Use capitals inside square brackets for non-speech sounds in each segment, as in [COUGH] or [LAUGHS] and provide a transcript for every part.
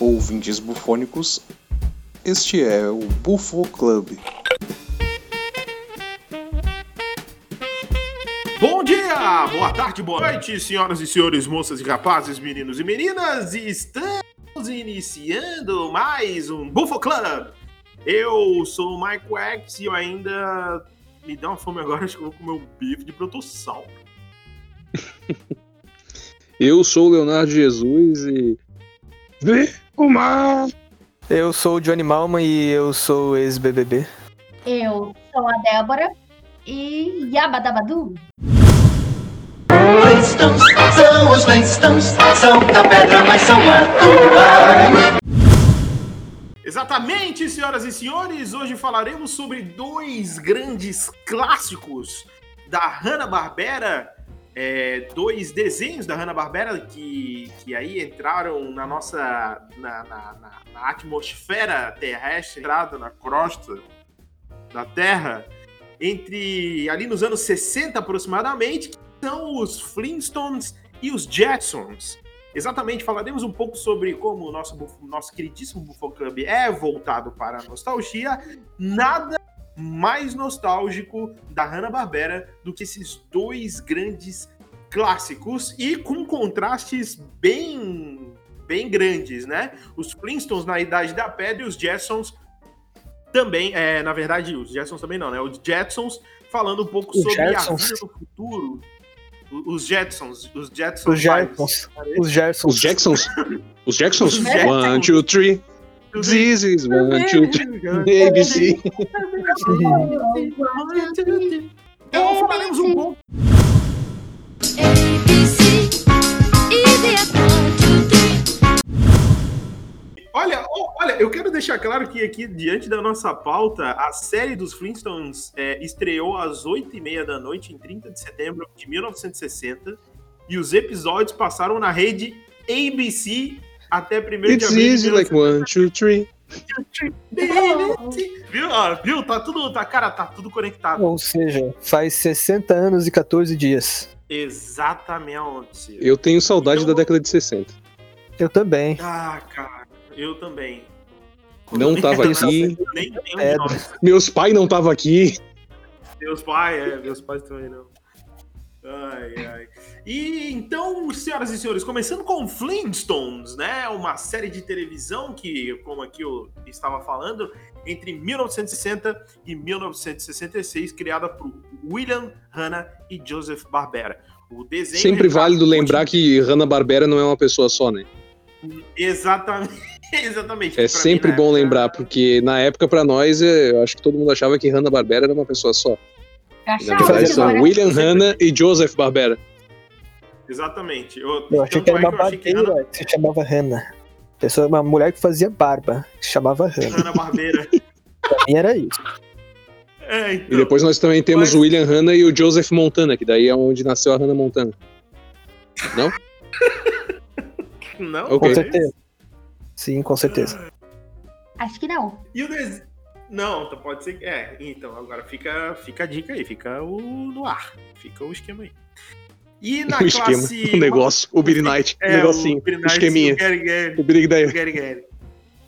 ouvintes bufônicos, este é o Bufo Club. Bom dia, boa tarde, boa noite, senhoras e senhores, moças e rapazes, meninos e meninas. Estamos iniciando mais um Bufo Club. Eu sou o Mike Wax e eu ainda me dá uma fome agora, [LAUGHS] acho que eu vou comer um bife de brontossauro. [LAUGHS] Eu sou o Leonardo Jesus e. Eu sou o Johnny Malman e eu sou ex-BBB. Eu sou a Débora e Yabadabadu. Flintstones, são os Flintstones, são da pedra, mas são atuais. Exatamente, senhoras e senhores, hoje falaremos sobre dois grandes clássicos da Hanna-Barbera, é, dois desenhos da Hanna-Barbera que, que aí entraram na nossa, na, na, na, na atmosfera terrestre, entrada na crosta da Terra, entre ali nos anos 60 aproximadamente, são os Flintstones e os Jetsons. Exatamente, falaremos um pouco sobre como o nosso, bufo- nosso queridíssimo Buffon Club é voltado para a nostalgia. Nada mais nostálgico da Hanna-Barbera do que esses dois grandes clássicos e com contrastes bem bem grandes, né? Os Flintstones na Idade da Pedra e os Jetsons também, é, na verdade, os Jetsons também não, né? Os Jetsons falando um pouco Os sobre Jetsons? a vida no futuro. Os Jetsons, os Jetsons. Os Jetsons. Os Gersons. Os Jacksons? Os Jacksons. One, two, three. This is one, two, three. ABC. Então falaremos um three. Olha, olha, eu quero deixar claro que aqui, diante da nossa pauta, a série dos Flintstones é, estreou às 8h30 da noite, em 30 de setembro de 1960, e os episódios passaram na rede ABC até 1 de It's abril de easy like one, two, three. Viu? Ó, viu? Tá tudo, tá, cara, tá tudo conectado. Ou seja, faz 60 anos e 14 dias. Exatamente. Eu tenho saudade Então- da década de 60. Eu também. Ah, cara, eu também. Não tava aqui. Nem de É. Meus pais não estavam aqui. Meus pais, é, meus pais também não. Ai, ai. E então, senhoras e senhores, começando com Flintstones, né? Uma série de televisão que, como aqui eu estava falando, entre 1960 e 1966, criada por William Hanna e Joseph Barbera. O desenho Sempre retrata válido lembrar que Hanna-Barbera não é uma pessoa só, né? Exatamente. [LAUGHS] Exatamente. É Pra mim, sempre na bom época, lembrar, porque na época, pra nós, é, eu acho que todo mundo achava que Hanna-Barbera era uma pessoa só. Que são William Hanna e Joseph Barbera. Exatamente. Eu, Eu achei que era é uma Hanna, barbeira que se chamava Hannah. Pessoa, uma mulher que fazia barba, que se chamava Hannah. Hanna Barbeira. Pra mim era isso. É, E então. depois nós também temos Mas- o William Hanna e o Joseph Montana, que daí é onde nasceu a Hannah Montana. Não? [LAUGHS] Não? Ok. Com certeza. Sim, com certeza. Acho que não. E o desenho. Não, então pode ser. É, então, agora fica, fica a dica aí, fica o no ar. Fica o esquema aí. E na [LAUGHS] o esquema, classe. o negócio, o Billy [LAUGHS] Knight, o É, negocinho, o, o, Knight, esqueminha, o Gary Gary. o o Gary Gary.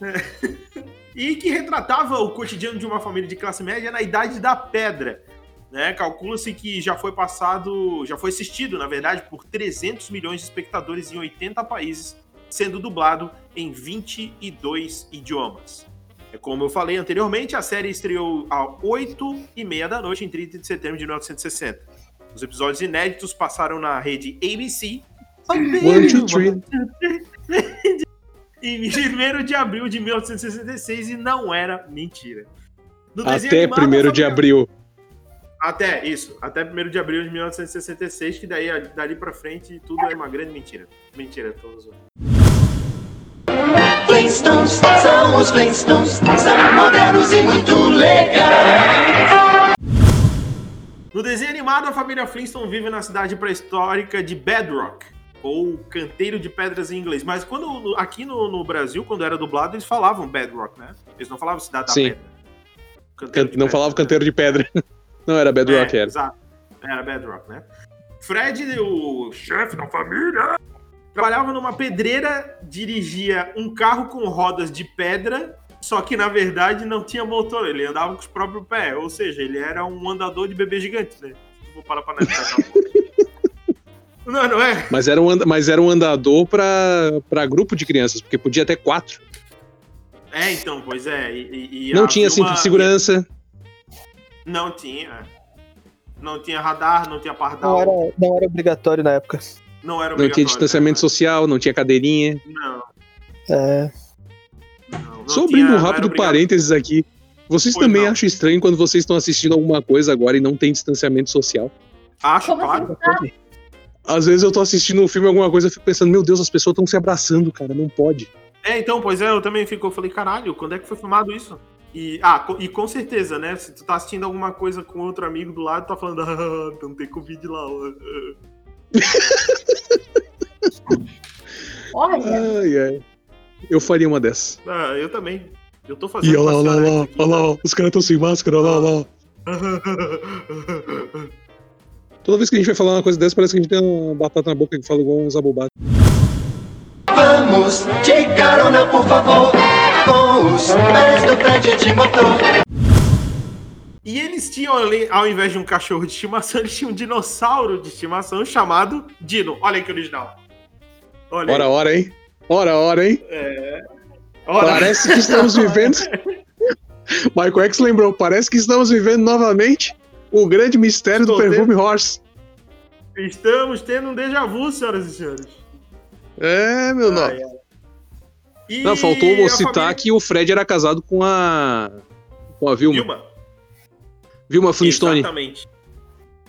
[LAUGHS] e que retratava o cotidiano de uma família de classe média na idade da pedra. Né? Calcula-se que já foi passado, já foi assistido, na verdade, por 300 milhões de espectadores em 80 países, sendo dublado em 22 idiomas. É como eu falei anteriormente, a série estreou às 8 e meia da noite, em 30 de setembro de 1960. Os episódios inéditos passaram na rede ABC. One, two, three. [LAUGHS] Em 1 de abril de 1966 e não era mentira. No Até animado, a 1 de família- abril. Até, isso. Até 1 de abril de 1966, que daí, dali pra frente, tudo é uma grande mentira. Mentira, todos. Flintstones, são os Flintstones, são modernos e muito legais. No desenho animado, a família Flintstone vive na cidade pré-histórica de Bedrock, ou Canteiro de Pedras em inglês. Mas quando aqui no, no Brasil, quando era dublado, eles falavam Bedrock, né? Eles não falavam Cidade da Sim. Pedra. Canteiro de Não falava né? canteiro de pedra. [LAUGHS] Não era Bedrock, é, era. Exato. Era Bedrock, né? Fred, o chefe da família, trabalhava numa pedreira, dirigia um carro com rodas de pedra, só que na verdade não tinha motor, ele andava com os próprios pés, ou seja, ele era um andador de bebê gigante, né? Vou parar pra analisar. [LAUGHS] Não, não é? Mas era um, and- mas era um andador pra, pra grupo de crianças, porque podia até quatro. É, então, pois é. E, e- e não tinha cinto uma- de segurança. Não tinha. Não tinha radar, não tinha pardal. Não era, não era obrigatório na época. Não era Não tinha obrigatório, distanciamento né? social, não tinha cadeirinha. Não, É, não. não Só abrindo um rápido parênteses aqui. Vocês Pois também não. acham estranho quando vocês estão assistindo alguma coisa agora e não tem distanciamento social? Acho, Como claro. assim? Às vezes eu tô assistindo um filme, alguma coisa, eu fico pensando, meu Deus, as pessoas estão se abraçando, cara, não pode. É, então, pois é, eu também fico, eu falei, caralho, quando é que foi filmado isso? E, ah, e com certeza, né? Se tu tá assistindo alguma coisa com outro amigo do lado, tá falando, [LAUGHS] ah, não tem Covid lá. [LAUGHS] Olha, Ai, ai. Eu faria uma dessas. Ah, eu também. Eu tô fazendo E olha lá, olha lá, olha lá, olha lá, os caras estão sem máscara, olha lá, olha lá. [LAUGHS] Toda vez que a gente vai falar uma coisa dessa, parece que a gente tem uma batata na boca que fala igual uns abobados. Vamos de carona, por favor, com os pés do prédio de motor. E eles tinham ao invés de um cachorro de estimação, [LAUGHS] eles tinham um dinossauro de estimação chamado Dino. Olha que original. Olha aí. Ora, ora, hein? Ora, ora, hein? Ora. Parece que estamos vivendo. [LAUGHS] Michael X lembrou, parece que estamos vivendo novamente o grande mistério do Estou perfume Horse. Estamos tendo um déjà vu, senhoras e senhores. É, meu nome. Ai, ai. E Não, faltou citar família- que o Fred era casado com a. com a Vilma. Vilma. Vilma Flintstone. Exatamente.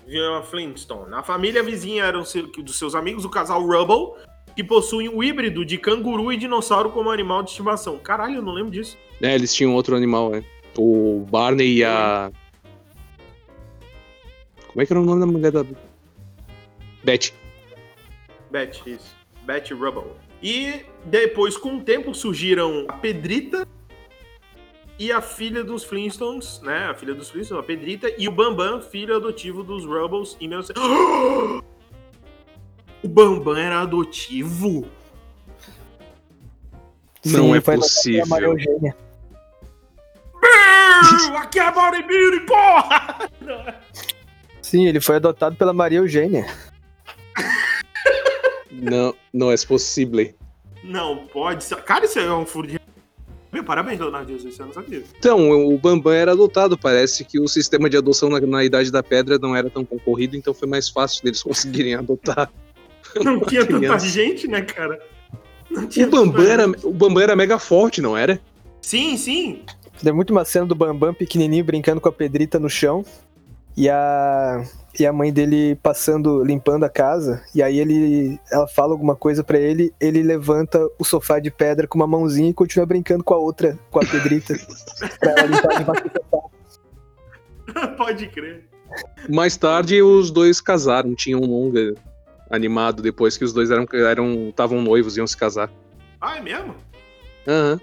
Vilma Flintstone. A família vizinha eram dos seus amigos, o casal Rubble, que possuem um híbrido de canguru e dinossauro como animal de estimação. Caralho, eu não lembro disso. É, eles tinham outro animal, né? O Barney e a. Como é que era o nome da mulher da. Beth. Beth, isso. Beth Rubble. E depois, com o tempo, surgiram a Pedrita e a filha dos Flintstones, né? A filha dos Flintstones, a Pedrita, e o Bambam, filho adotivo dos Rubbles em 19... [GASPS] O Bambam era adotivo? Não sim, é possível. Eugênia. Aqui é a Bodybuilding, porra! [LAUGHS] Sim, ele foi adotado pela Maria Eugênia. Não, não é possível. Não pode ser. Cara, isso é um furo de. Meu, parabéns, Leonardo Jesus, você não sabia. Então, o Bambam era adotado. Parece que o sistema de adoção na, na Idade da Pedra não era tão concorrido, então foi mais fácil deles [LAUGHS] conseguirem adotar. Não [LAUGHS] tinha tanta criança. gente, né, cara? O Bambam, tanta era, gente. o Bambam era mega forte, não era? Sim, sim. Tem muito uma cena do Bambam pequenininho brincando com a Pedrita no chão. E a, e a mãe dele passando, limpando a casa. E aí ele, ela fala alguma coisa pra ele. Ele levanta o sofá de pedra com uma mãozinha e continua brincando com a outra, com a Pedrita. [LAUGHS] pra ela limpar debaixo do sofá. Pode crer. Mais tarde, os dois casaram. Tinha um longa animado depois que os dois eram eram estavam noivos e iam se casar. Ah, é mesmo? Aham.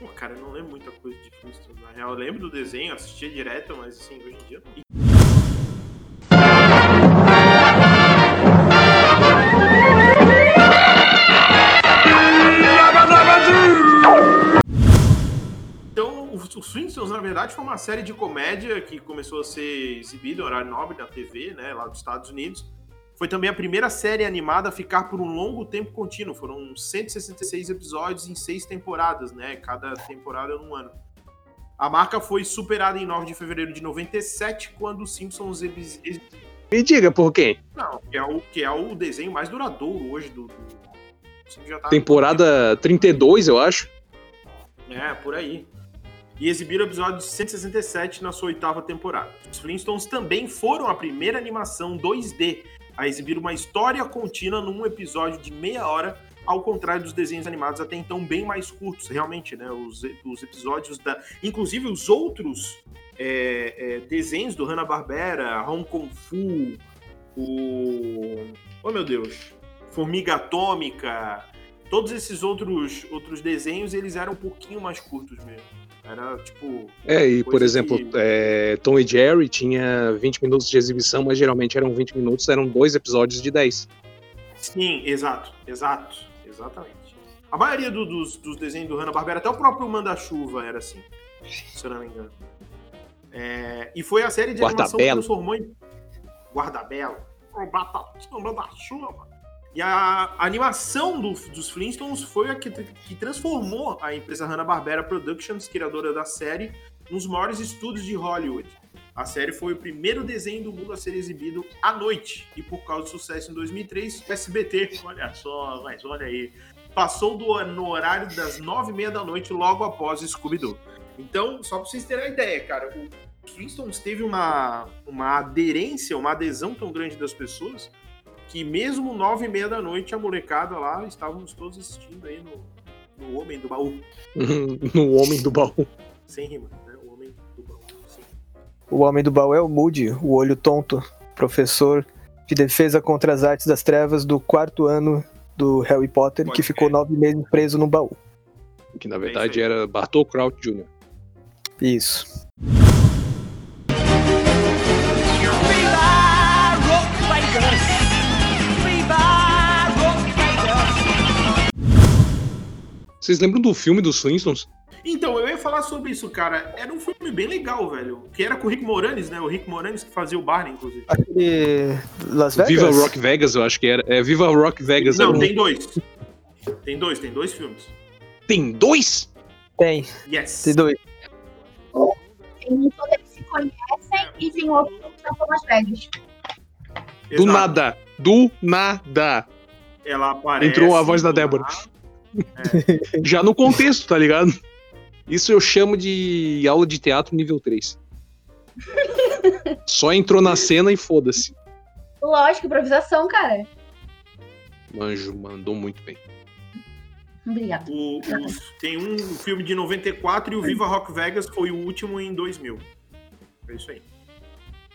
Pô, cara, eu não lembro muita coisa real, eu lembro do desenho, assistia direto, mas assim, hoje em dia não. Então, os os Flintstones, na verdade, foi uma série de comédia que começou a ser exibida em horário nobre na TV, né, lá dos Estados Unidos. Foi também a primeira série animada a ficar por um longo tempo contínuo. Foram 166 episódios em seis temporadas, né? Cada temporada num ano. A marca foi superada em 9 de fevereiro de 97, quando os Simpsons ex- ex- Me diga por quê? não, que é o que é o desenho mais duradouro hoje do, do... tá- Temporada 32, eu acho. É, por aí. E exibiram o episódio 167 na sua oitava temporada. Os Flintstones também foram a primeira animação 2D a exibir uma história contínua num episódio de meia hora, ao contrário dos desenhos animados até então bem mais curtos, realmente, né? Os, os episódios da. Inclusive os outros é, é, desenhos do Hanna-Barbera, Hong Kong Fu, o. Oh meu Deus! Formiga Atômica, todos esses outros, outros desenhos, eles eram um pouquinho mais curtos mesmo. Era tipo. É, e por exemplo, que- é, Tom e Jerry tinha 20 minutos de exibição, mas geralmente eram 20 minutos, eram dois episódios de 10. Sim, exato, exato, exatamente. A maioria do- dos, dos desenhos do Hanna-Barbera, até o próprio Manda-Chuva era assim, se eu não me engano. É, e foi a série de animação que Guarda-belo. transformou em... Guarda-belo. Manda-Chuva. E a, a animação do- dos Flintstones foi a que, que transformou a empresa Hanna-Barbera Productions, criadora da série, nos maiores estúdios de Hollywood. A série foi o primeiro desenho do mundo a ser exibido à noite. E por causa do sucesso em 2003, o SBT, olha só, mas olha aí, passou do, no horário das nove e meia da noite, logo após Scooby-Doo. Então, só pra vocês terem a ideia, cara, o Flintstones teve uma, uma aderência, uma adesão tão grande das pessoas, que mesmo nove e meia da noite, a molecada lá, estávamos todos assistindo aí no, no Homem do Baú. [LAUGHS] no Homem do Baú. Sem rima, O homem do baú é o Moody, o olho tonto, professor de defesa contra as artes das trevas do quarto ano do Harry Potter, Pode que ficou nove meses preso no baú. Que na verdade era Bartol Kraut Jr. Isso. Vocês lembram do filme dos Flintstones? Então, eu ia falar sobre isso, cara. Era um filme bem legal, velho. Que era com o Rick Moranis, né? O Rick Moranis que fazia o Barney, inclusive. Aquele Las Vegas? Viva Rock Vegas, eu acho que era. É Viva Rock Vegas. Não, era um- tem dois. Tem dois, tem dois filmes. Tem dois? Tem, Yes. tem dois. Tem um que eles se conhecem e tem outro que são Las Vegas. Do nada. Do nada. Ela aparece. Entrou a voz da Débora. nada. [LAUGHS] Já no contexto, tá ligado? Isso eu chamo de aula de teatro nível 3. Só entrou na cena e foda-se. Lógico, improvisação, cara. Manjo, mandou muito bem. Obrigada. O- os- tem um filme de 94 e o Viva Rock Vegas foi o último em 2000. É isso aí.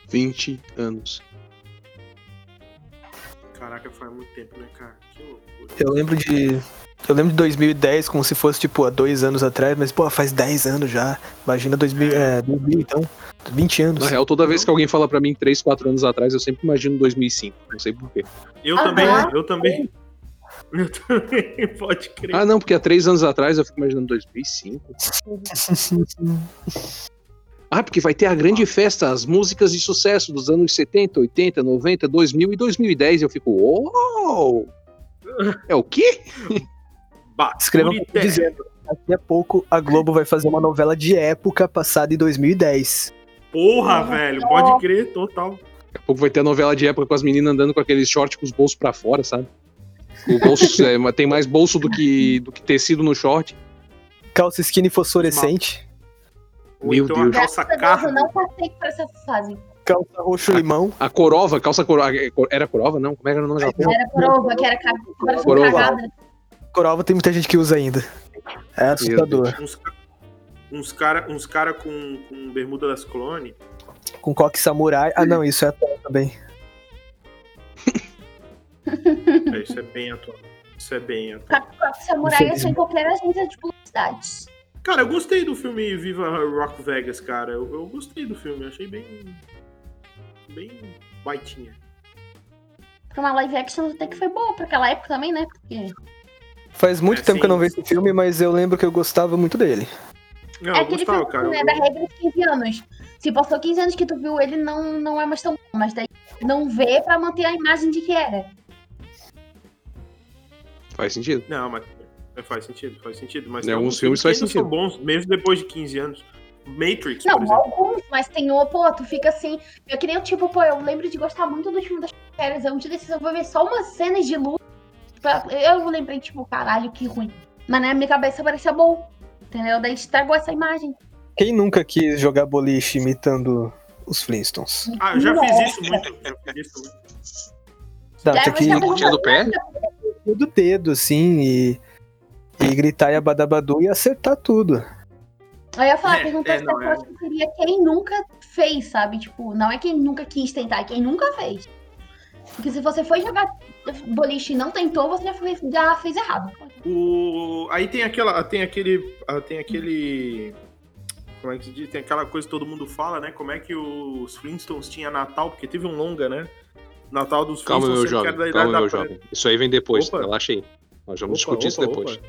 20 anos. Caraca, faz muito tempo, né, cara? Que loucura. Eu lembro de. Eu lembro de 2010 como se fosse, tipo, há dois anos atrás, mas, pô, faz 10 anos já. Imagina 2000, é, 2000 então. 20 anos. Na real, toda vez que alguém fala pra mim 3, 4 anos atrás, eu sempre imagino 2005. Não sei porquê. Eu Aham. também, eu também. Eu também, [LAUGHS] pode crer. Ah, não, porque há 3 anos atrás eu fico imaginando 2005. [LAUGHS] Ah, porque vai ter a grande festa, as músicas de sucesso dos anos 70, 80, 90, 2000 e 2010. Eu fico, uou! É o quê? [LAUGHS] Baturité. dizendo. Daqui a pouco a Globo vai fazer uma novela de época passada em 2010. Porra, velho, pode crer, total. Daqui a pouco vai ter a novela de época com as meninas andando com aqueles shorts com os bolsos pra fora, sabe? O bolso [LAUGHS] é, mas tem mais bolso do que, do que tecido no short. Calça skinny fosforescente, Ou Meu então Deus. a calça Graças a Deus, eu não passei por essa fase. calça roxo limão. A corova, calça corova. Era corova, não? Como é que era o nome daquela porra? Era prova, que era cagada. Corova tem muita gente que usa ainda. É assustador. Uns, uns cara, uns cara com, com bermuda das clones. Com coque samurai. Ah, não, isso é atual também. É, isso é bem atual. Isso é bem atual. Caco Samurai eu sou em qualquer agência de publicidade. Cara, eu gostei do filme Viva Rock Vegas, cara. Eu, eu gostei do filme, achei bem. bem baitinha. Pra uma live action até que foi boa pra aquela época também, né? Porque Faz muito É, tempo que eu não sim. vejo esse filme, mas eu lembro que eu gostava muito dele. Não, é eu aquele gostava, filme cara. né, Eu- da regra de 15 anos. Se passou 15 anos que tu viu ele, não, não é mais tão bom. Mas daí não vê pra manter a imagem de que era. Faz sentido. Não, mas é, faz sentido, faz sentido. Mas Em tem alguns filmes faz sentido. são bons, mesmo depois de 15 anos. Matrix, Não, por exemplo. alguns, mas tem o, pô, tu fica assim. Eu que nem o tipo, pô, eu lembro de gostar muito do filme das férias. Eu um dia desses eu vou ver só umas cenas de luta. pra- Eu lembrei, tipo, caralho, que ruim. Mas na minha cabeça parecia bom. Entendeu? Daí estragou essa imagem. Quem nunca quis jogar boliche imitando os Flintstones? Ah, eu já Nossa. fiz isso muito. Já fiz isso muito. Não, Daí tinha que pontinha do pé? do dedo, assim, e, e gritar e abadabadu e acertar tudo. Eu ia falar, É, perguntar é, se não, eu acho que seria quem nunca fez, sabe? Tipo, não é quem nunca quis tentar, é quem nunca fez. Porque se você foi jogar boliche e não tentou, você já fez, já fez errado. O... Aí tem aquela. Tem aquele. ah, Tem aquele. Como é que se diz? Tem aquela coisa que todo mundo fala, né? Como é que os Flintstones tinham Natal, porque teve um longa, né? Natal dos Calma, Flintstones, meu jovem. Calma, meu jovem. Isso aí vem depois, Opa. relaxa aí. Nós vamos Opa, discutir isso opa, depois. opa.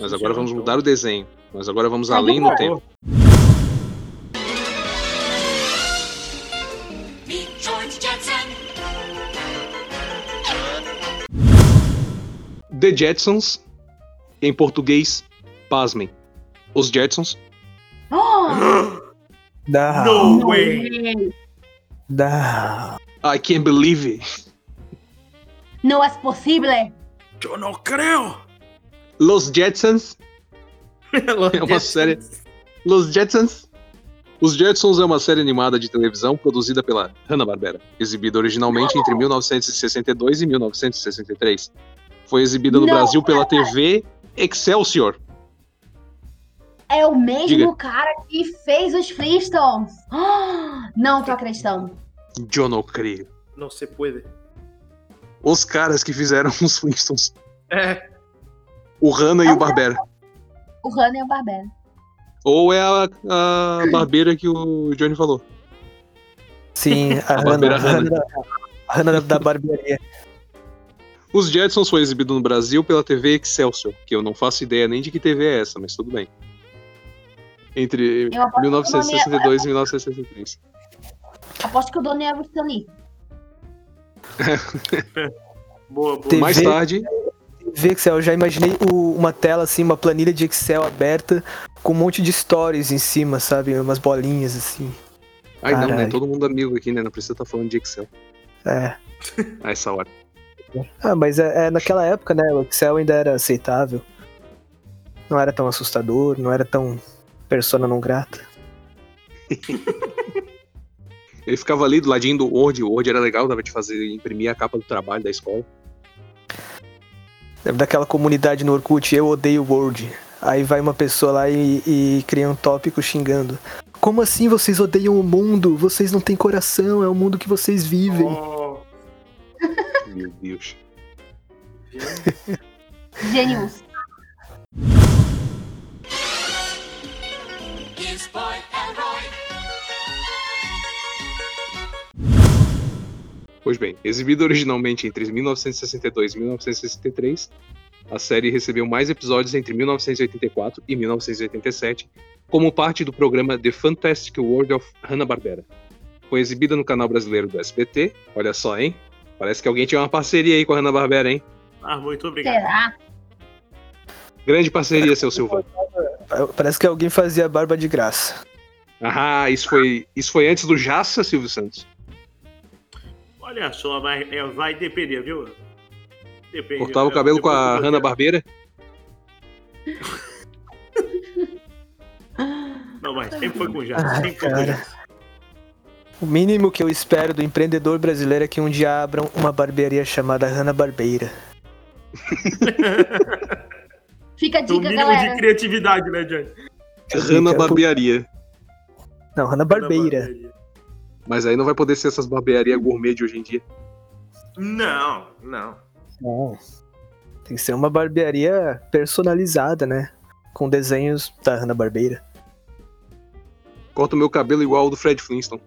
Mas Sim, agora vamos mudar o desenho. Mas agora vamos além no tempo. The Jetsons, em português, pasmem. Os Jetsons. Oh, [GASPS] Não, No way! I can't believe it. Não é possível. Eu não creio! Los Jetsons. [LAUGHS] É uma série. Los Jetsons. Os Jetsons é uma série animada de televisão produzida pela Hanna-Barbera, exibida originalmente entre 1962 e 1963. Foi exibida no Não, Brasil pela cara. TV Excelsior. É o mesmo Diga. cara que fez os Flintstones. [GASPS] Não tô acreditando. Eu não creio. Não se pode. Os caras que fizeram os Flintstones. É, O Hanna e o Barbera. O Hannah e o Barbera. Ou é a, a barbeira que o Johnny falou. Sim, [LAUGHS] a, A barbeira Hannah, Hannah, a Hannah da barbearia. Os Jetsons foi exibido no Brasil pela TV Excelsior, que eu não faço ideia nem de que TV é essa, mas tudo bem. Entre Eu aposto que o nome 1962 e 1963. é- Aposto que o dono é o Stan Lee. [LAUGHS] boa, boa. TV. Mais tarde, Vê Excel, eu já imaginei o- uma tela assim, uma planilha de Excel aberta com um monte de stories em cima, sabe? Umas bolinhas assim. Ai não, né? Caralho. Todo mundo amigo aqui, né? Não precisa estar falando de Excel É. a [LAUGHS] essa hora. Ah, mas é, é naquela época, né? O Excel ainda era aceitável. Não era tão assustador, não era tão persona não grata. [LAUGHS] Ele ficava ali do ladinho do Word, o Word era legal, dava de fazer, imprimir a capa do trabalho da escola. Lembra daquela comunidade no Orkut, eu odeio Word. Aí vai uma pessoa lá e, e cria um tópico xingando. Como assim vocês odeiam o mundo? Vocês não têm coração, é o mundo que vocês vivem. Oh, [LAUGHS] Meu Deus. Genius. His Pois bem, exibida originalmente entre 1962 e 1963, a série recebeu mais episódios entre 1984 e 1987, como parte do programa The Fantastic World of Hanna-Barbera. Foi exibida no canal brasileiro do SBT, olha só, hein? Parece que alguém tinha uma parceria aí com a Hanna-Barbera, hein? ah, muito obrigado. Será? Grande parceria, seu Silvão. Parece que alguém fazia barba de graça. Ah, isso foi, isso foi antes do Jaça, Silvio Santos. Olha só, vai, é, vai depender, viu? Depende. Cortava o É, cabelo com a eu vou- Hanna-Barbeira. [LAUGHS] Não, mas sempre foi com já. Ai, Sempre foi com. O mínimo que eu espero do empreendedor brasileiro é que um dia abram uma barbearia chamada Hanna Barbeira. [LAUGHS] Fica a O dica, mínimo galera. de criatividade, né, Johnny? Hanna-Barbearia. Não, Hanna Barbeira. Mas aí não vai poder ser essas barbearias gourmet de hoje em dia. Não, não. Não. Tem que ser uma barbearia personalizada, né? Com desenhos da Hanna Barbeira. Corta o meu cabelo igual ao do Fred Flintstone.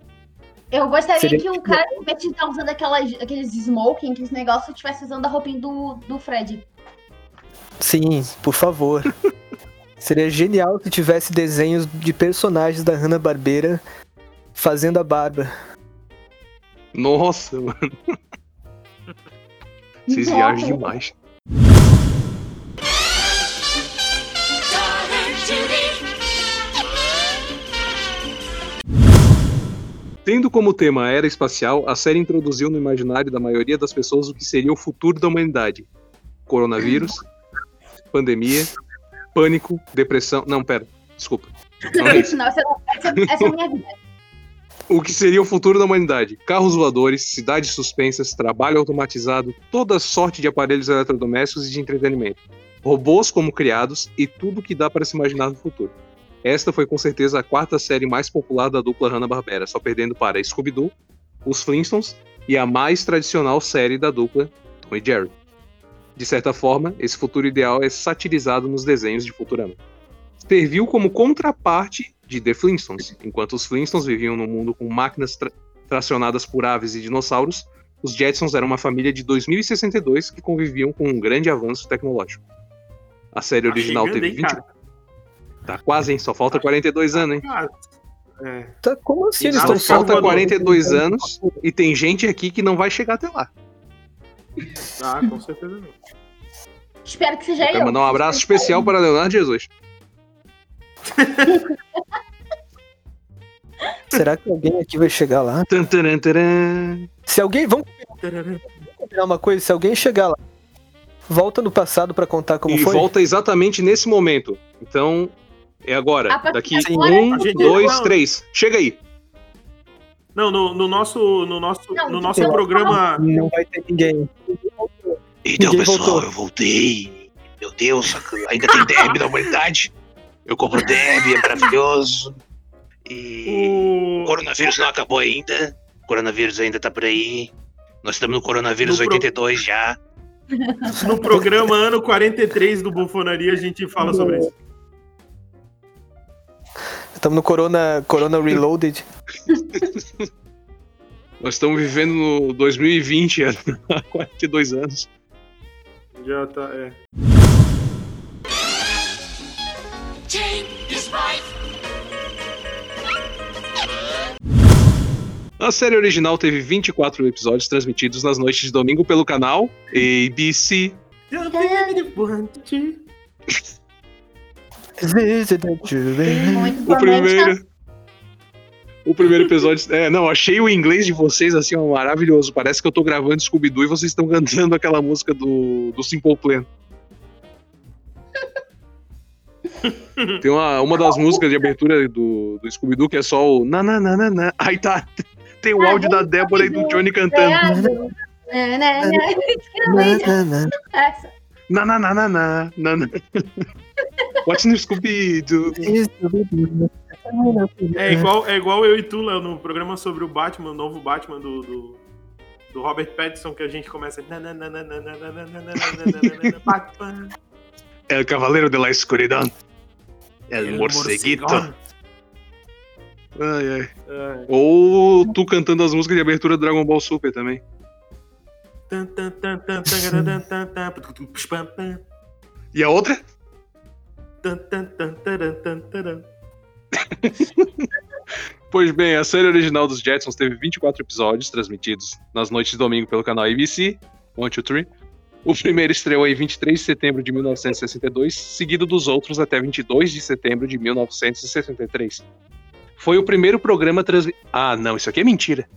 Eu gostaria Seria- que o cara, em vez de estar usando aquelas, aqueles smoking, que esse negócio, estivesse usando a roupinha do, do Fred. Sim, por favor. [LAUGHS] Seria genial se tivesse desenhos de personagens da Hanna Barbeira fazendo a barba. Nossa, mano. [LAUGHS] Vocês Nossa. viajam demais. Tendo como tema a era espacial, a série introduziu no imaginário da maioria das pessoas o que seria o futuro da humanidade: coronavírus, pandemia, pânico, depressão. Não, pera, desculpa. Não é isso. [LAUGHS] Não, essa, não- essa- essa é a minha vida. O que seria o futuro da humanidade? Carros voadores, cidades suspensas, trabalho automatizado, toda sorte de aparelhos eletrodomésticos e de entretenimento. Robôs como criados e tudo que dá para se imaginar no futuro. Esta foi com certeza a quarta série mais popular da dupla Hanna-Barbera, só perdendo para Scooby-Doo, os Flintstones e a mais tradicional série da dupla, Tom e Jerry. De certa forma, esse futuro ideal é satirizado nos desenhos de Futurama. Serviu como contraparte de The Flintstones. Enquanto os Flintstones viviam num mundo com máquinas tra- tracionadas por aves e dinossauros, os Jetsons eram uma família de 2062 que conviviam com um grande avanço tecnológico. A série Tá original chegando, teve hein, 20. cara? Tá quase, hein? Só falta 42 anos, hein? É. Tá, como assim eles estão falta voador. 42 anos e tem gente aqui que não vai chegar até lá. Ah, com certeza não. Espero que seja Quero eu. mandar um abraço especial para Leonardo Jesus. [LAUGHS] Será que alguém aqui vai chegar lá? Taran. Se alguém. Vamos combinar uma coisa, se alguém chegar lá, volta no passado pra contar como e foi. volta exatamente nesse momento. Então, é agora. Daqui agora, um, gente- dois, não. três. Chega aí. Não, no, no nosso, no nosso, Não, no nosso não. programa. Não vai ter ninguém. Então, Ninguém pessoal, voltou. eu voltei. Meu Deus, ainda tem derby da humanidade. Eu compro derby, é maravilhoso. E o O... coronavírus não acabou ainda. O coronavírus ainda tá por aí. Nós estamos no coronavírus No pro- 82 já. [LAUGHS] No programa ano 43 do Bufonaria, a gente fala sobre isso. Estamos no Corona, Corona Reloaded. [LAUGHS] Nós estamos vivendo no 2020, [LAUGHS] há 42 anos. Já tá, é. A série original teve 24 episódios transmitidos nas noites de domingo pelo canal ABC. O primeiro. O primeiro episódio. É, não, achei o inglês de vocês assim ó, maravilhoso. Parece que eu tô gravando Scooby-Doo e vocês estão cantando aquela música do, do Simple Plan. Tem uma, uma das músicas de abertura do, do Scooby-Doo que é só o na na na na na. Aí tá. Tem o Ah, áudio da Débora e do. Johnny cantando. Né, né, né. Na na na na na na na. What's no Scooby-Doo? É igual, é igual eu e tu, Léo, no programa sobre o Batman, o novo Batman do, do, do Robert Pattinson, que a gente começa. Batman. El Cavaleiro de la Escuridão. El, El Morceguito. Ai, ai. É. Ou tu cantando as músicas de abertura do Dragon Ball Super também. E a outra? Pois bem, a série original dos Jetsons teve 24 episódios transmitidos nas noites de domingo pelo canal ABC, 1, 2, 3. O primeiro estreou em 23 de setembro de 1962, seguido dos outros até 22 de setembro de 1963. Foi o primeiro programa transmitido. Ah, não, isso aqui é mentira.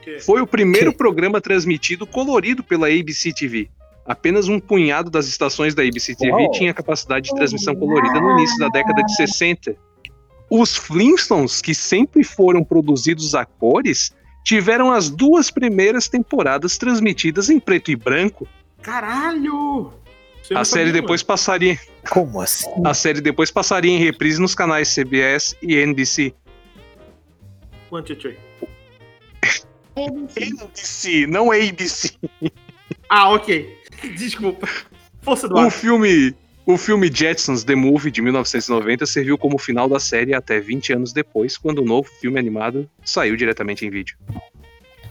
Que? Foi o primeiro Que? programa transmitido colorido pela ABC TV. Apenas um punhado das estações da ABC TV Uau. tinha capacidade de transmissão colorida no início da década de 60. Os Flintstones, que sempre foram produzidos a cores, tiveram as duas primeiras temporadas transmitidas em preto e branco. Caralho! A série depois passaria, Como assim? a série depois passaria em reprise nos canais CBS e NBC. mano. One, two, three. NBC, não ABC. Ah, ok. [LAUGHS] Desculpa. Força do O ar. filme, o filme Jetsons The Movie de 1990 serviu como final da série até 20 anos depois, quando o novo filme animado saiu diretamente em vídeo.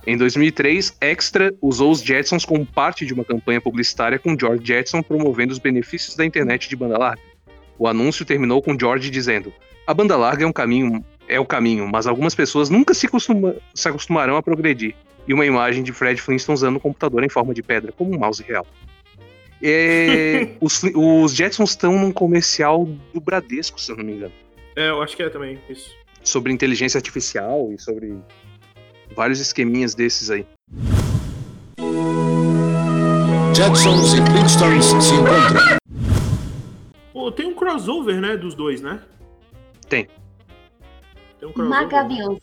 Em 2003, Extra usou os Jetsons como parte de uma campanha publicitária com George Jetson promovendo os benefícios da internet de banda larga. O anúncio terminou com George dizendo: "A banda larga é um caminho, é o caminho, mas algumas pessoas nunca se, costuma- se acostumarão a progredir." E uma imagem de Fred Flintstone usando um computador em forma de pedra, como um mouse real. É, [LAUGHS] os, os Jetsons estão num comercial do Bradesco, se eu não me engano. É, eu acho que é também. Isso. Sobre inteligência artificial e sobre vários esqueminhas desses aí. Jetsons e Flintstones se encontram. Pô, tem um crossover, né? Dos dois, né? Tem. Tem um crossover. Maravilhoso.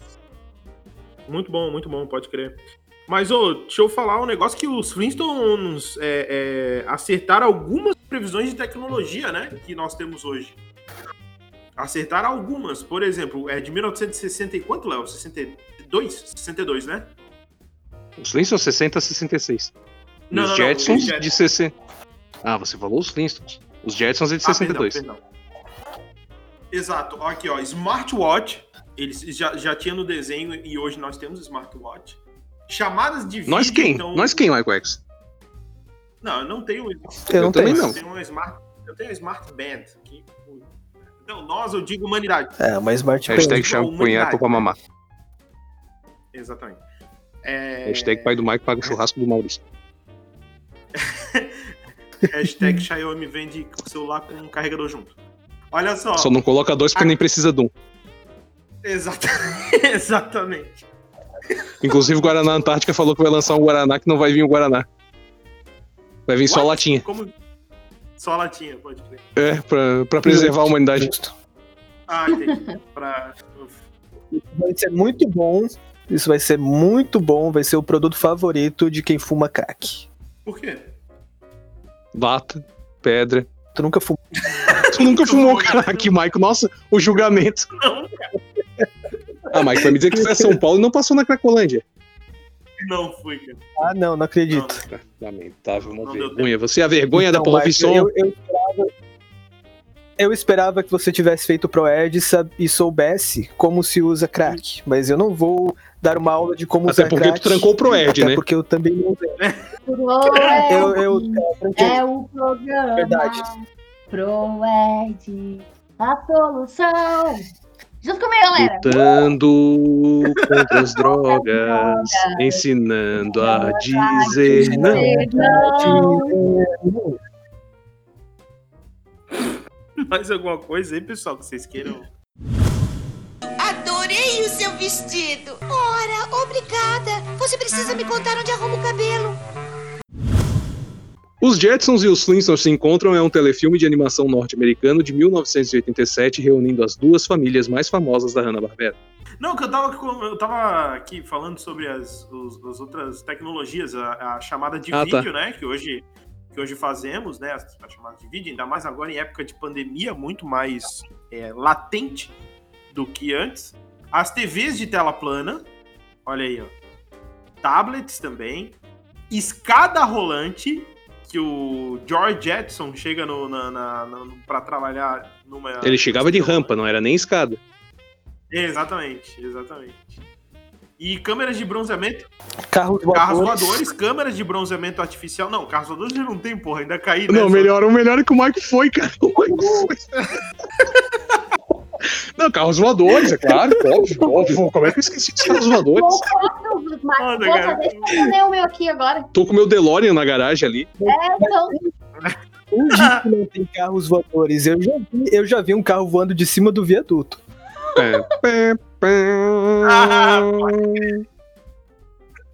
Muito bom, muito bom, pode crer. Mas, ô, deixa eu falar um negócio que os Flintstones é, é, acertaram algumas previsões de tecnologia, né? Que nós temos hoje. Acertaram algumas. Por exemplo, é de 1960 e quanto, Léo? 62? 62, né? Os Flintstones 60 a 66. E Não, os não, não, Jetsons os de Jetsons. 60. Ah, você falou os Flintstones. Os Jetsons é de Ah, 62. perdão, perdão. Exato. Aqui, ó. Smartwatch. Eles já, já tinham no desenho e hoje nós temos smartwatch. Chamadas de vídeo. Nós quem? então- Nós quem, Michael X? Não, eu não tenho. Eu, não também tenho. não. Eu tenho um Smart, eu tenho um Smart Band. Que, então, nós, eu digo humanidade. É, uma Smart Hashtag Band. chama humanidade, cunhado pra mamar. Exatamente. É, Hashtag pai do Mike paga o churrasco do Maurício. [LAUGHS] hashtag Xiaomi vende celular com um carregador junto. Olha só. Só não coloca dois porque nem precisa de um. Exatamente. [LAUGHS] Exatamente. Inclusive o Guaraná Antártica falou que vai lançar um Guaraná que não vai vir o Guaraná. Vai vir só a What? latinha. Como... Só latinha, pode crer. É, pra, pra preservar a humanidade. Justo. Ah, entendi. pra... Vai ser muito bom. Isso vai ser muito bom. Vai ser o produto favorito de quem fuma crack. Por quê? Lata, pedra. Tu nunca fumou. Tu nunca fumou crack, Mike. Nossa, o julgamento. Não, Ah, Mike, vai me dizer que você é São Paulo e não passou na Cracolândia. não fui, cara. Ah, não, não acredito. Lamentável, uma Não vergonha. Você é a vergonha da Então, Mike, profissão. Eu, eu esperava, eu esperava que você tivesse feito ProEd e e soubesse como se usa crack. Mas eu não vou dar uma aula de como Até usar porque crack. tu trancou o ProEd, até né? porque eu também não usei. Proed Eu, eu, é o programa. Verdade. Proed, a solução. Junto comigo, galera. Lutando contra as [LAUGHS] drogas, ensinando a dizer não. Não. [LAUGHS] Mais alguma coisa aí, pessoal, que vocês queiram? Adorei o seu vestido. Ora, obrigada. Você precisa me contar onde arrumo o cabelo. Os Jetsons e os Flintstones se encontram é um telefilme de animação norte-americano de 1987 reunindo as duas famílias mais famosas da Hanna-Barbera. Não, que eu tava, eu tava aqui falando sobre as, os- as outras tecnologias, a, a chamada de Ah, tá. vídeo, né? Que hoje, que hoje fazemos, né? A chamada de vídeo, ainda mais agora em época de pandemia, muito mais é, latente do que antes. As TVs de tela plana, olha aí, ó. Tablets também. Escada rolante, que o George Jetson chega no, na, na, na- pra trabalhar numa. Ele chegava de rampa, não era nem escada. Exatamente, exatamente. E câmeras de bronzeamento, Carros carros voadores. voadores, câmeras de bronzeamento artificial. Não, carros voadores já não tem, porra, ainda caí, né? Não, melhor, o melhor é que o Mike foi, cara. O Mike foi. [LAUGHS] Não, carros voadores, é claro, óbvio, óbvio. Como é que eu esqueci dos carros voadores? Foda, Poxa, cara. deixa eu o meu aqui agora. Tô com o meu DeLorean na garagem ali. É, então, Um dia que não tem carros voadores. Eu já, vi, eu já vi um carro voando de cima do viaduto. Pé, pé. Ah,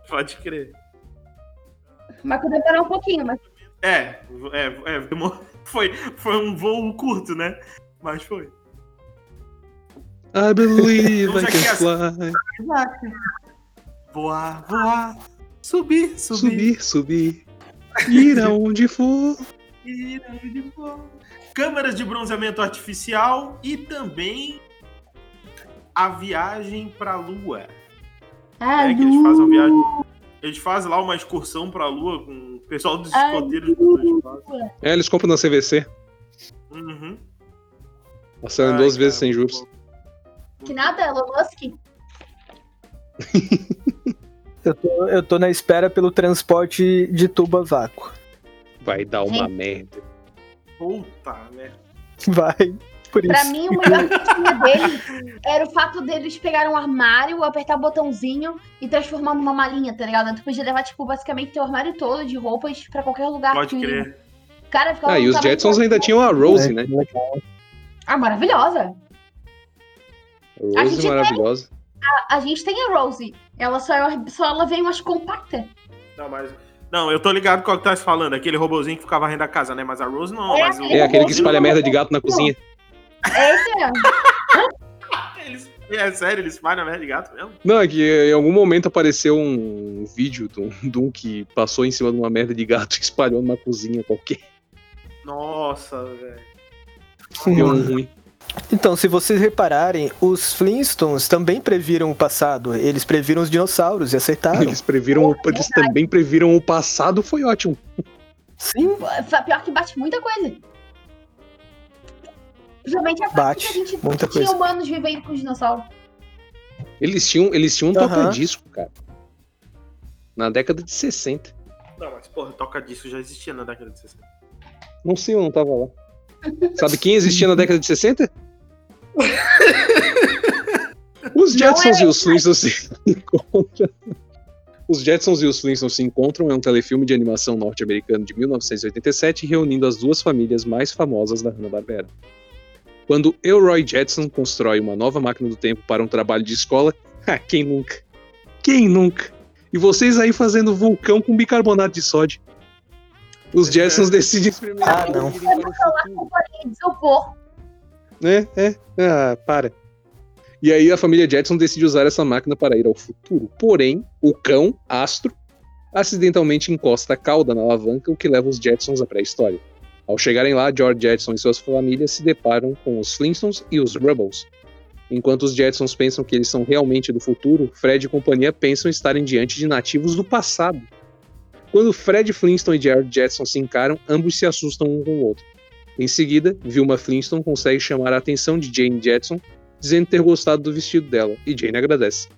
Pode crer. mas que demorou um pouquinho, mas É, é, é foi, foi um voo curto, né? Mas foi. I believe I can fly. Voar, voar, subir, subir. Subir, subir. Ir aonde for. ir onde for. Câmeras de bronzeamento artificial e também a viagem pra Lua. Ah, É que eles fazem uma viagem. Eles fazem lá uma excursão pra Lua com o pessoal dos Ah, escoteiros do. É, eles compram na CVC. Uhum. Passaram duas cara, vezes sem juros. que nada, Elon Musk. [LAUGHS] Eu tô, eu tô na espera pelo transporte de tubo a vácuo. Vai dar uma Gente. merda. Puta merda. Vai. Por isso. Pra mim, o [LAUGHS] melhor que tinha dele era o fato deles pegarem um armário, apertar o botãozinho e transformar numa malinha, tá ligado? Tu podia levar, tipo, basicamente teu armário todo de roupas pra qualquer lugar. Pode que- crer. Cara, ficava Ah, e os Jetsons ainda tinham a Rose, É, né? Ah, maravilhosa. A A Rose gente maravilhosa. A, a gente tem a Rosie. Ela só, só ela veio mais compacta. Não, mas. Não, eu tô ligado com o que tá se falando. Aquele robozinho que ficava varrendo a casa, né? Mas a Rose não. É, mas o- É aquele que Rose espalha merda de gato na cozinha. É esse [LAUGHS] mesmo. Eles- É sério, eles espalham merda de gato mesmo? Não, é que em algum momento apareceu um vídeo de um, de um que passou em cima de uma merda de gato e espalhou numa cozinha qualquer. Nossa, velho. Deu um ruim. Então, se vocês repararem, os Flintstones também previram o passado. Eles previram os dinossauros e acertaram. Eles previram, o- eles também previram o passado, foi ótimo. Sim, Pior que bate muita coisa. Principalmente a parte Bate, que a gente muita tinha coisa. humanos vivendo com dinossauro. Eles tinham, eles tinham um Aham. toca-disco, cara. Na década de 60. Não, mas porra, toca disso já existia na década de 60. Não sei, eu não tava lá. Sabe quem existia na década de 60? [LAUGHS] Os Jetsons e os Flintstones se encontram. Os Jetsons e os Flintstones se encontram é um telefilme de animação norte-americano de 1987 reunindo as duas famílias mais famosas da Hanna-Barbera. Quando Elroy Jetson constrói uma nova máquina do tempo para um trabalho de escola, [LAUGHS] ah, quem nunca? Quem nunca? E vocês aí fazendo vulcão com bicarbonato de sódio. Os Jetsons decidem experimentar Ah, não. Isopor. né? É, ah, para. E aí a família Jetson decide usar essa máquina para ir ao futuro. Porém, o cão, Astro, acidentalmente encosta a cauda na alavanca, o que leva os Jetsons à pré-história. Ao chegarem lá, George Jetson e suas famílias se deparam com os Flintstones e os Rubbles. Enquanto os Jetsons pensam que eles são realmente do futuro, Fred e companhia pensam estarem diante de nativos do passado. Quando Fred Flintstone e George Jetson se encaram, ambos se assustam um com o outro. Em seguida, Vilma Flintstone consegue chamar a atenção de Jane Jetson, dizendo ter gostado do vestido dela, e Jane agradece.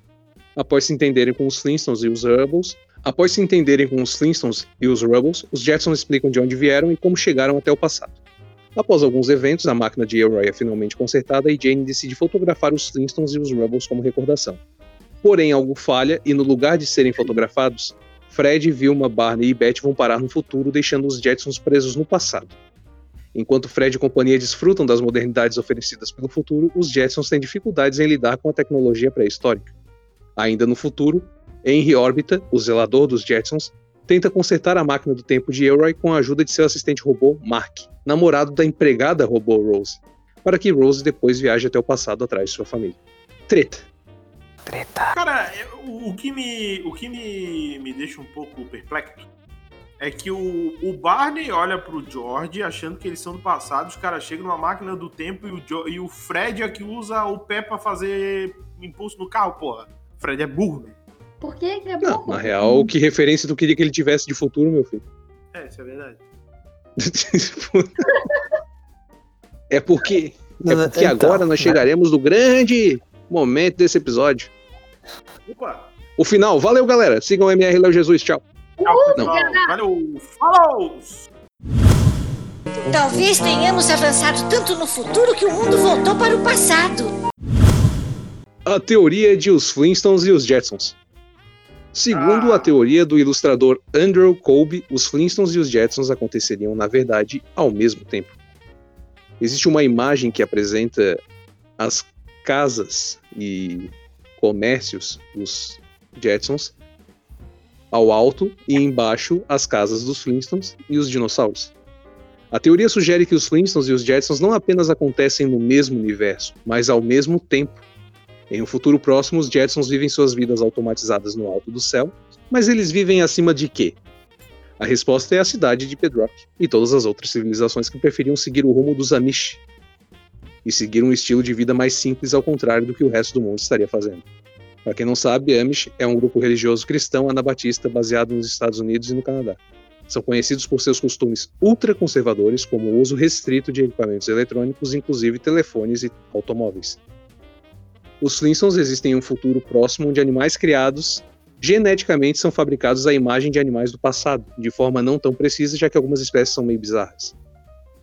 Após se entenderem com os Flintstones e os Rubbles, após se entenderem com os Flintstones e os Rubbles, os Jetsons explicam de onde vieram e como chegaram até o passado. Após alguns eventos, a máquina de Elroy é finalmente consertada e Jane decide fotografar os Flintstones e os Rubbles como recordação. Porém, algo falha e no lugar de serem fotografados, Fred, Vilma, Barney e Beth vão parar no futuro, deixando os Jetsons presos no passado. Enquanto Fred e companhia desfrutam das modernidades oferecidas pelo futuro, os Jetsons têm dificuldades em lidar com a tecnologia pré-histórica. Ainda no futuro, Henry Orbita, o zelador dos Jetsons, tenta consertar a máquina do tempo de Elroy com a ajuda de seu assistente robô Mark, namorado da empregada robô Rose, para que Rose depois viaje até o passado atrás de sua família. Treta. Cara, eu- o, que, me, o que me, me deixa um pouco perplexo é que o, o Barney olha pro George achando que eles são do passado, os caras chegam numa máquina do tempo e o, Jo- e o Fred é que usa o pé pra fazer impulso no carro, porra. O Fred é burro, né? Por que que é Não, na real, que referência tu queria que ele tivesse de futuro, meu filho? É, isso é verdade. [LAUGHS] é porque, é porque então, agora nós né? chegaremos no grande momento desse episódio. Opa! O final. Valeu, galera. Sigam o MR Léo Jesus. Tchau. Não. pessoal. Valeu! Falou! Talvez tenhamos avançado tanto no futuro que o mundo voltou para o passado. A teoria de os Flintstones e os Jetsons. Segundo Ah. a teoria do ilustrador Andrew Colby, os Flintstones e os Jetsons aconteceriam, na verdade, ao mesmo tempo. Existe uma imagem que apresenta as casas e comércios dos Jetsons ao alto e embaixo as casas dos Flintstones e os dinossauros. A teoria sugere que os Flintstones e os Jetsons não apenas acontecem no mesmo universo, mas ao mesmo tempo. Em um futuro próximo, os Jetsons vivem suas vidas automatizadas no alto do céu, mas eles vivem acima de quê? A resposta é a cidade de Bedrock e todas as outras civilizações que preferiam seguir o rumo dos Amish e seguir um estilo de vida mais simples ao contrário do que o resto do mundo estaria fazendo. Para quem não sabe, Amish é um grupo religioso cristão anabatista baseado nos Estados Unidos e no Canadá. São conhecidos por seus costumes ultraconservadores, como o uso restrito de equipamentos eletrônicos, inclusive telefones e automóveis. Os Flintstones existem em um futuro próximo onde animais criados geneticamente são fabricados à imagem de animais do passado, de forma não tão precisa, já que algumas espécies são meio bizarras.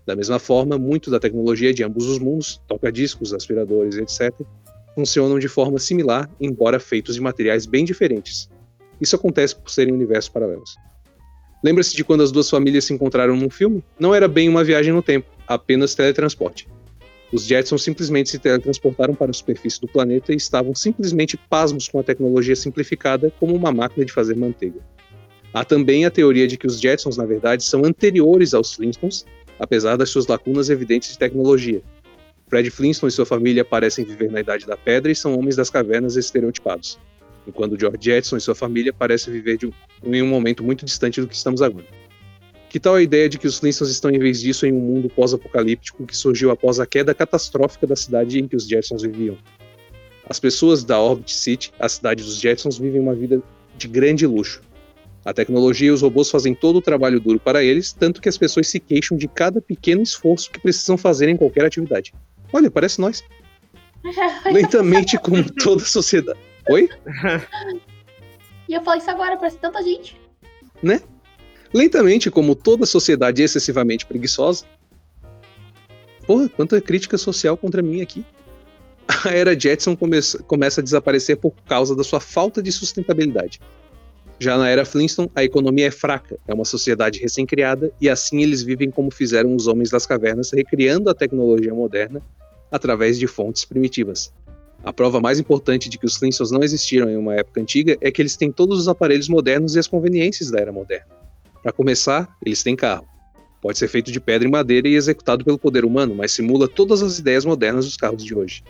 Da mesma forma, muito da tecnologia de ambos os mundos, toca-discos, aspiradores, etc., funcionam de forma similar, embora feitos de materiais bem diferentes. Isso acontece por serem universos paralelos. Lembra-se de quando as duas famílias se encontraram num filme? Não era bem uma viagem no tempo, apenas teletransporte. Os Jetsons simplesmente se teletransportaram para a superfície do planeta e estavam simplesmente pasmos com a tecnologia simplificada como uma máquina de fazer manteiga. Há também a teoria de que os Jetsons, na verdade, são anteriores aos Flintstones, apesar das suas lacunas evidentes de tecnologia. Fred Flintstone e sua família parecem viver na Idade da Pedra e são homens das cavernas estereotipados, enquanto George Jetson e sua família parecem viver um, em um momento muito distante do que estamos agora. Que tal a ideia de que os Flintstones estão, em vez disso, em um mundo pós-apocalíptico que surgiu após a queda catastrófica da cidade em que os Jetsons viviam? As pessoas da Orbit City, a cidade dos Jetsons, vivem uma vida de grande luxo. A tecnologia e os robôs fazem todo o trabalho duro para eles, tanto que as pessoas se queixam de cada pequeno esforço que precisam fazer em qualquer atividade. Olha, parece nós. [LAUGHS] Lentamente, como toda a sociedade. Oi? E eu falei isso agora, parece tanta gente. Lentamente, como toda sociedade excessivamente preguiçosa. Porra, quanta crítica social contra mim aqui. A era Jetson começa, começa a desaparecer por causa da sua falta de sustentabilidade. Já na era Flintstone, a economia é fraca, é uma sociedade recém-criada, e assim eles vivem como fizeram os homens das cavernas, recriando a tecnologia moderna através de fontes primitivas. A prova mais importante de que os Flintstones não existiram em uma época antiga é que eles têm todos os aparelhos modernos e as conveniências da era moderna. Para começar, eles têm carro. Pode ser feito de pedra e madeira e executado pelo poder humano, mas simula todas as ideias modernas dos carros de hoje.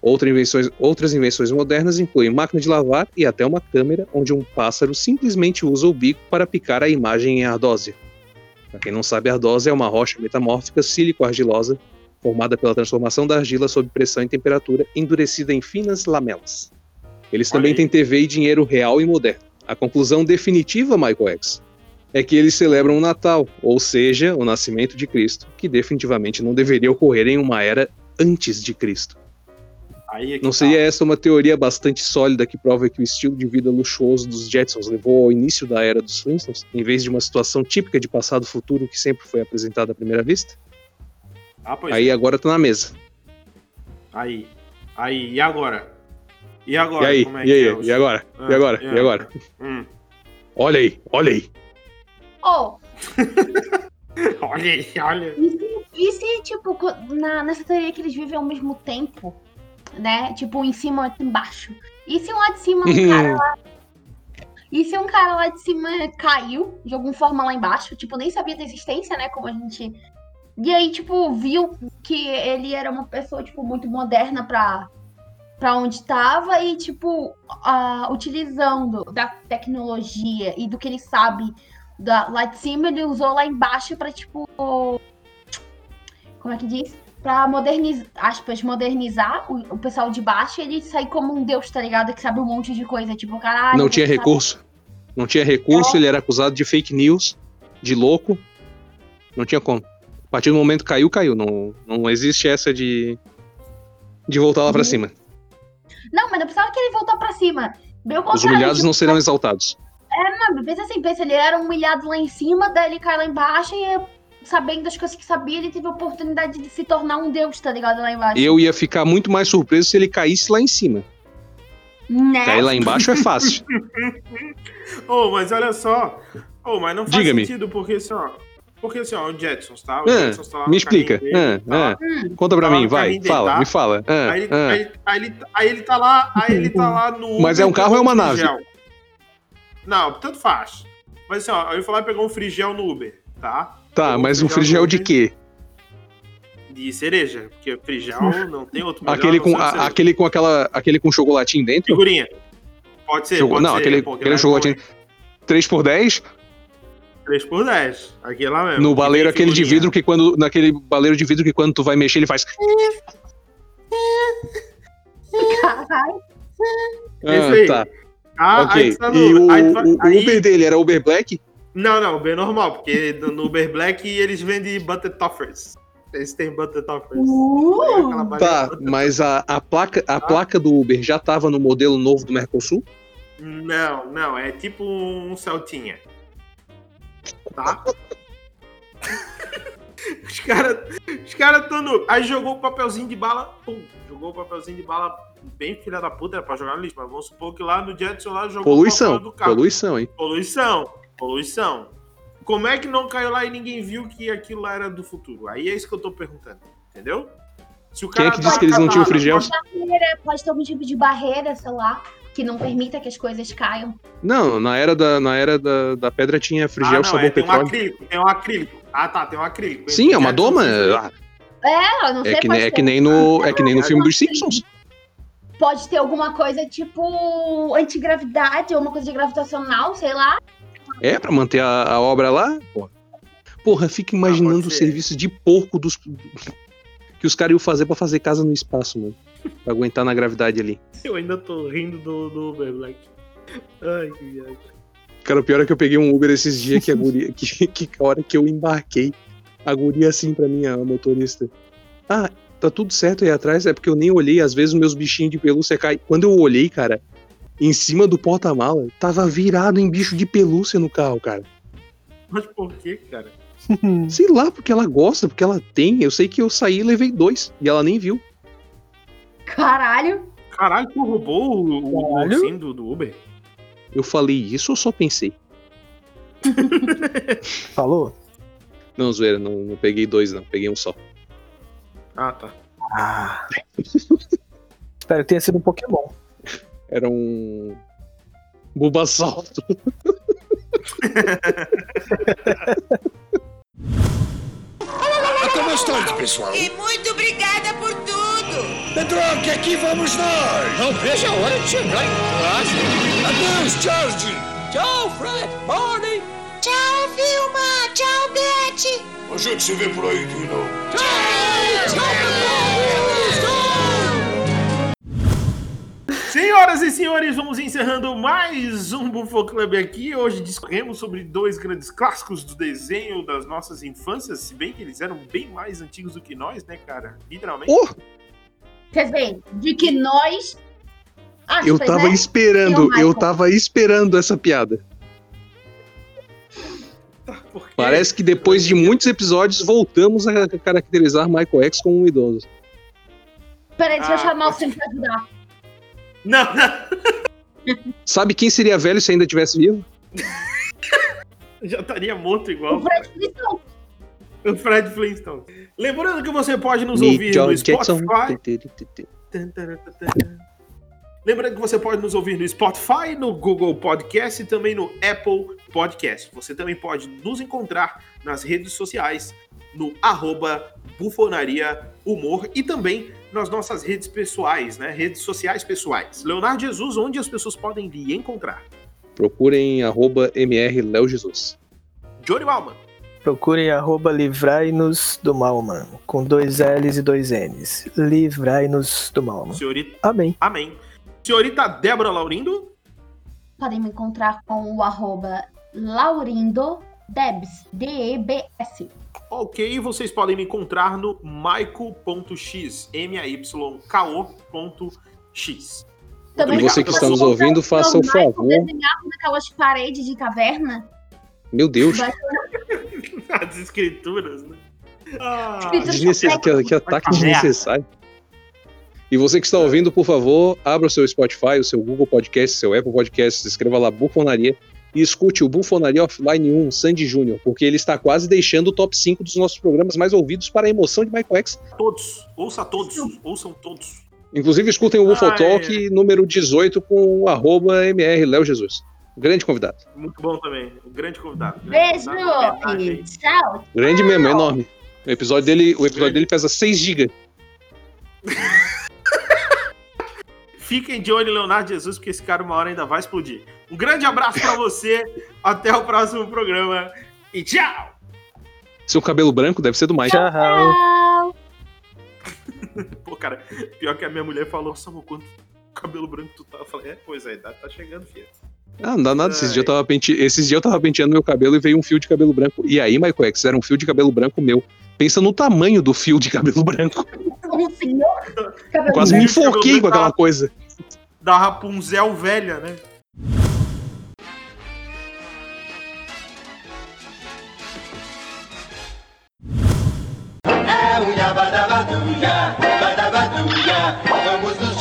Outra invenções- outras invenções modernas incluem máquina de lavar e até uma câmera onde um pássaro simplesmente usa o bico para picar a imagem em ardósia. Para quem não sabe, ardósia é uma rocha metamórfica sílico-argilosa formada pela transformação da argila sob pressão e temperatura, endurecida em finas lamelas. Eles também têm TV e dinheiro real e moderno. A conclusão definitiva, Michael X, é que eles celebram o Natal, ou seja, o nascimento de Cristo, que definitivamente não deveria ocorrer em uma era antes de Cristo. É Não tá. seria essa uma teoria bastante sólida que prova que o estilo de vida luxuoso dos Jetsons levou ao início da era dos Flintstones, em vez de uma situação típica de passado-futuro que sempre foi apresentada à primeira vista? Ah, Aí é. agora tá na mesa. Aí. Aí, e agora? E agora? e aí? Como é e que aí? é E agora? Ah, e agora? E agora? Hum. Olha aí, olha aí. Oh, [LAUGHS] Olha olha. e se, e se, tipo, na, nessa teoria que eles vivem ao mesmo tempo, né? Tipo, em cima e outro embaixo. E se um lá de cima, um cara [LAUGHS] lá. E se um cara lá de cima caiu de alguma forma lá embaixo? Tipo, nem sabia da existência, né? Como a gente. E aí, tipo, viu que ele era uma pessoa, tipo, muito moderna pra, pra onde tava e, tipo, ah, utilizando da tecnologia e do que ele sabe da, lá de cima, ele usou lá embaixo pra, tipo. Como é que diz? Pra modernizar, aspas, modernizar o, o pessoal de baixo e ele sair como um deus, tá ligado? Que sabe um monte de coisa. Tipo, caralho. Não tinha sabe- recurso. Não tinha recurso, ele era acusado de fake news, de louco. Não tinha como. A partir do momento que caiu, caiu. Não, não existe essa de. de voltar lá pra Uhum. cima. Não, mas não precisava que ele voltar pra cima. Os humilhados tipo, não serão exaltados. Mano, pensa assim, pensa, ele era humilhado lá em cima, daí ele cai lá embaixo e sabendo das coisas que sabia, ele teve a oportunidade de se tornar um deus, tá ligado? Lá embaixo. Eu ia ficar muito mais surpreso se ele caísse lá em cima. Né? Cair lá embaixo é fácil. [LAUGHS] Ô, mas olha só. Ô, mas não faz Diga-me. sentido, porque assim, ó. Porque assim, ó, o Jetsons, tá? O Ah, Jetsons tá lá me explica. dele, Ah, tá lá. ah. Conta pra Tá lá mim, vai. dele, Fala, tá? me fala. Ah, Aí, ele, ah. aí, aí ele, aí ele tá lá, aí ele tá lá no. Mas é um carro ou é uma nave? frigel. Não, tanto faz. Mas assim, ó, eu lá e pegou um frigel no Uber, tá? Tá, Pegou mas um frigel de quê? De cereja, porque frigel [LAUGHS] não tem outro melhor, Aquele com, a- aquele com aquela. Aquele com chocolatinho dentro? Figurinha. Pode ser, Choco- pode não, ser. aquele, pô, aquele é chocolatinho. 3 por 10 bom, 3 por 10. Aqui é lá mesmo. No baleiro aquele de vidro que quando. Naquele baleiro de vidro que quando tu vai mexer, ele faz. [LAUGHS] Caralho. Esse aí. Ah, tá. Ah, ok. tá no E o, Uber. Aí vai- o- o aí- Uber dele era Uber Black? Não, não, bem normal, porque no Uber Black eles vendem butter toffers. Eles têm butter toffers. Uh! Tá, mas a, a, placa, a placa do Uber já tava no modelo novo do Mercosul? Não, não, é tipo um Celtinha. Tá? [LAUGHS] os caras os cara tão no. Aí jogou o papelzinho de bala, pum, jogou o papelzinho de bala bem filha da puta, era pra jogar no lixo, mas vamos supor que lá no Jetson lá jogou Poluição. do carro. Poluição, hein? Poluição, poluição. Como é que não caiu lá e ninguém viu que aquilo lá era do futuro? Aí é isso que eu tô perguntando, entendeu? Se o Quem é cara que tá disse que eles não tinham frigel? Pode ter algum tipo de barreira, sei lá, que não permita que as coisas caiam. Não, na era da, na era da, da pedra tinha Ah, frigel, não, sabor é, tem um acrílico, tem um acrílico. Ah, tá, tem um acrílico. Sim, é uma doma. ah, É, eu não sei, É que, é que nem no, é que nem no filme dos Simpsons. Pode ter alguma coisa tipo antigravidade ou uma coisa de gravitacional, sei lá. É, pra manter a, a obra lá. Porra, porra fica imaginando o pode ser. serviço de porco dos. [LAUGHS] que os caras iam fazer pra fazer casa no espaço, mano. Pra aguentar na gravidade ali. Eu ainda tô rindo do, do Uber Black. Ai, que viagem. Cara, o pior é que eu peguei um Uber esses dias que a guria. [LAUGHS] que, que a hora que eu embarquei, a guria assim pra mim, a motorista. Ah, tá tudo certo aí atrás, é porque eu nem olhei, às vezes os meus bichinhos de pelúcia caem. Quando eu olhei, cara, em cima do porta-mala, tava virado em bicho de pelúcia no carro, cara. Mas por que, cara? [LAUGHS] Sei lá, porque ela gosta, porque ela tem. Eu sei que eu saí e levei dois. E ela nem viu. Caralho. Caralho, tu roubou o, o ursinho do, do Uber? Eu falei isso ou só pensei? Falou? Não, zoeira, não, não peguei dois, não. Peguei um só. Ah, tá. Ah. Espero que tenha sido um Pokémon. Era um. Bulbasaur. Até mais tarde, pessoal. E muito obrigada por tudo. Pedro, que aqui vamos nós. Não vejo a hora de chegar em casa. Adeus, George. Tchau, Fred. Barney. Tchau, Vilma. Tchau, Beth. A gente se vê por aí, Dino. Senhoras e senhores, vamos encerrando mais um Bufo Club aqui. Hoje discorremos sobre dois grandes clássicos do desenho das nossas infâncias, se bem que eles eram bem mais antigos do que nós, né, cara? Literalmente. Oh, Quer dizer, de que nós. Aspas, eu tava né? esperando, eu tava esperando essa piada. Por quê? Parece que depois de muitos episódios voltamos a caracterizar Michael X como um idoso. Peraí, deixa eu Ah, chamar o Sim pra ajudar. Não, não. Sabe quem seria velho se ainda tivesse vivo? [LAUGHS] Já estaria morto O igual Fred Flintstone. o Fred Flintstone. Lembrando que você pode nos Meet ouvir John no Jackson. Spotify. Lembrando que você pode nos ouvir no Spotify, no Google Podcast e também no Apple Podcast. Você também pode nos encontrar nas redes sociais, no arroba Bufonaria Humor e também nas nossas redes pessoais, né? Redes sociais pessoais. Leonardo Jesus, onde as pessoas podem lhe encontrar? Procurem arroba MR Léo Jesus. Johnny Malman. Procurem arroba livrai-nos do mal, mano. Com dois L's e dois N's. Livrai-nos do mal, mano. Senhorita. Amém. Amém. Senhorita Débora Laurindo. Podem me encontrar com o arroba Laurindo Debs. D-E-B-S. Ok, vocês podem me encontrar no maico.x, M-A-Y-K-O.x. Também E você que está nos ouvindo, faça o Michael favor. Desenhado naquelas paredes de caverna. Meu Deus, [LAUGHS] As escrituras, né? Ah, desnecess... que, que ataque desnecessário. E você que está ouvindo, por favor, abra o seu Spotify, o seu Google Podcast, seu Apple Podcast, escreva lá Bufonaria e escute o Bufonaria Offline 1, Sandy Júnior, porque ele está quase deixando o top 5 dos nossos programas mais ouvidos para a emoção de Michael X. todos, ouça todos, ouçam todos. Inclusive, escutem o Bufo Ah, Talk número 18 com o arroba MR Léo Jesus. Grande convidado. Muito bom também, um grande convidado. grande Beijo convidado, e tchau. Grande mesmo, enorme. O episódio dele, o episódio dele pesa 6 GB. [LAUGHS] Fiquem de olho em Leonardo Jesus, porque esse cara uma hora ainda vai explodir. Um grande abraço pra você, até o próximo programa e tchau! Seu cabelo branco deve ser do Mike. Tchau. Tchau. [LAUGHS] Pô, cara, pior que a minha mulher falou, nossa, amor, quanto cabelo branco tu tá? Eu falei, é, pois é, a idade tá chegando, filha. Ah, não dá nada. Esses dias, eu tava pente... Esses dias eu tava penteando meu cabelo e veio um fio de cabelo branco. E aí, Michael X, era um fio de cabelo branco meu. Pensa no tamanho do fio de cabelo [LAUGHS] branco corrupinho. Quase me enforquei com aquela coisa. Da Rapunzel velha, né? Ah, é o Yabadabadunha, Badabadunha, vamos nos